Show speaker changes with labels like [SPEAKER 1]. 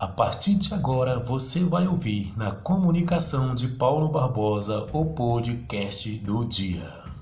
[SPEAKER 1] A partir de agora você vai ouvir na comunicação de Paulo Barbosa o podcast do dia.